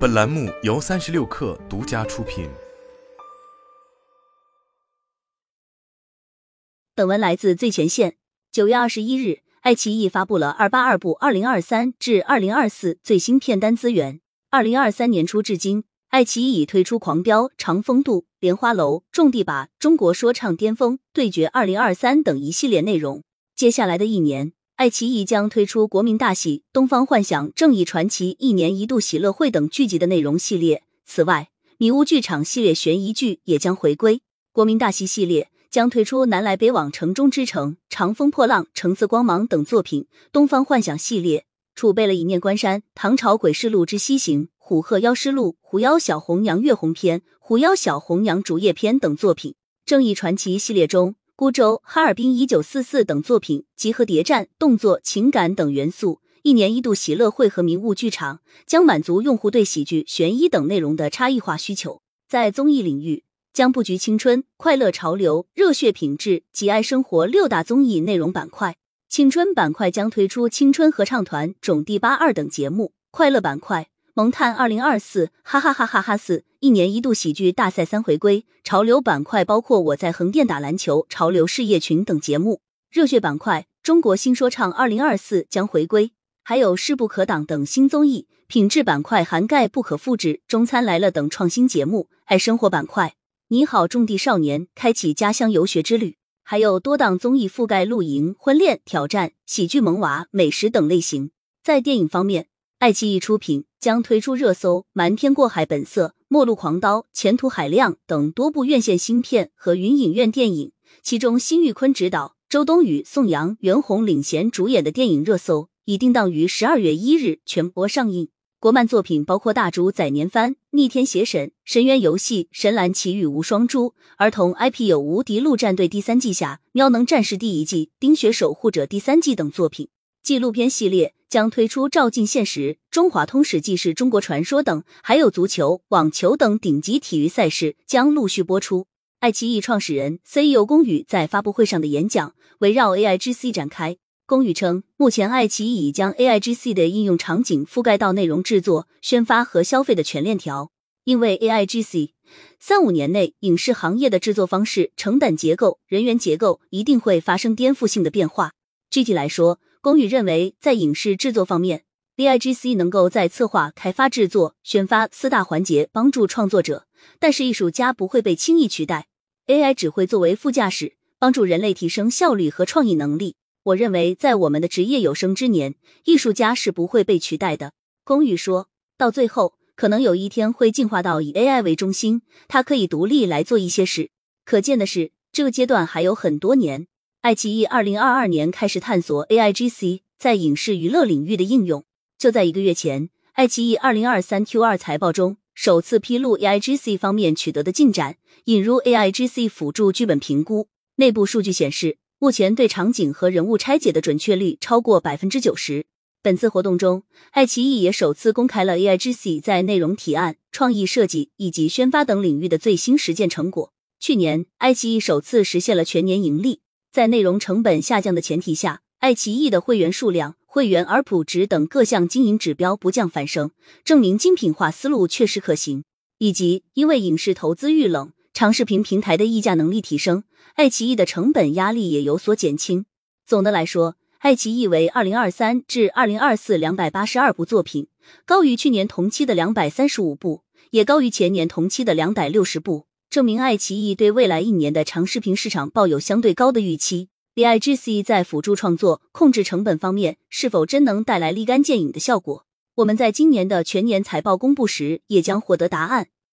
本栏目由三十六氪独家出品。本文来自最前线。九月二十一日，爱奇艺发布了二八二部二零二三至二零二四最新片单资源。二零二三年初至今，爱奇艺已推出《狂飙》《长风渡》《莲花楼》《种地吧》《中国说唱巅峰》《对决二零二三》等一系列内容。接下来的一年，爱奇艺将推出国民大喜《东方幻想》《正义传奇》《一年一度喜乐会》等剧集的内容系列。此外，迷雾剧场系列悬疑剧也将回归。国民大戏系列将推出《南来北往》《城中之城》《长风破浪》《橙色光芒》等作品。东方幻想系列储备了《一念关山》《唐朝诡事录之西行》《虎鹤妖师录》《狐妖小红娘月红篇》《狐妖小红娘竹叶篇》等作品。正义传奇系列中。孤舟、哈尔滨一九四四等作品集合谍战、动作、情感等元素。一年一度喜乐会和迷雾剧场将满足用户对喜剧、悬疑等内容的差异化需求。在综艺领域，将布局青春、快乐、潮流、热血、品质、极爱生活六大综艺内容板块。青春板块将推出青春合唱团、种地吧二等节目。快乐板块。萌探二零二四，哈哈哈哈哈四，一年一度喜剧大赛三回归。潮流板块包括我在横店打篮球、潮流事业群等节目。热血板块，中国新说唱二零二四将回归，还有势不可挡等新综艺。品质板块涵盖不可复制、中餐来了等创新节目。爱生活板块，你好种地少年，开启家乡游学之旅，还有多档综艺覆盖露营、婚恋、挑战、喜剧、萌娃、美食等类型。在电影方面。爱奇艺出品将推出热搜《瞒天过海》《本色》《末路狂刀》《前途海量》等多部院线新片和云影院电影，其中辛玉坤执导、周冬雨、宋阳、袁弘领衔主演的电影热搜已定档于十二月一日全国上映。国漫作品包括大主宰年番》《逆天邪神》《深渊游戏》《神蓝奇遇无双珠》，儿童 IP 有《无敌陆战队》第三季下《喵能战士》第一季《冰雪守护者》第三季等作品。纪录片系列将推出《照进现实》《中华通史纪事》《中国传说》等，还有足球、网球等顶级体育赛事将陆续播出。爱奇艺创始人 CEO 龚宇在发布会上的演讲围绕 AIGC 展开。龚宇称，目前爱奇艺已将 AIGC 的应用场景覆盖到内容制作、宣发和消费的全链条。因为 AIGC，三五年内影视行业的制作方式、成本结构、人员结构一定会发生颠覆性的变化。具体来说，龚宇认为，在影视制作方面，AIGC 能够在策划、开发、制作、宣发四大环节帮助创作者，但是艺术家不会被轻易取代，AI 只会作为副驾驶，帮助人类提升效率和创意能力。我认为，在我们的职业有生之年，艺术家是不会被取代的。龚宇说到最后，可能有一天会进化到以 AI 为中心，它可以独立来做一些事。可见的是，这个阶段还有很多年。爱奇艺二零二二年开始探索 AIGC 在影视娱乐领域的应用。就在一个月前，爱奇艺二零二三 Q 二财报中首次披露 AIGC 方面取得的进展，引入 AIGC 辅助剧本评估。内部数据显示，目前对场景和人物拆解的准确率超过百分之九十。本次活动中，爱奇艺也首次公开了 AIGC 在内容提案、创意设计以及宣发等领域的最新实践成果。去年，爱奇艺首次实现了全年盈利。在内容成本下降的前提下，爱奇艺的会员数量、会员 ARPU 值等各项经营指标不降反升，证明精品化思路确实可行。以及因为影视投资遇冷，长视频平台的议价能力提升，爱奇艺的成本压力也有所减轻。总的来说，爱奇艺为二零二三至二零二四两百八十二部作品，高于去年同期的两百三十五部，也高于前年同期的两百六十部。证明爱奇艺对未来一年的长视频市场抱有相对高的预期。BIGC 在辅助创作、控制成本方面是否真能带来立竿见影的效果？我们在今年的全年财报公布时也将获得答案。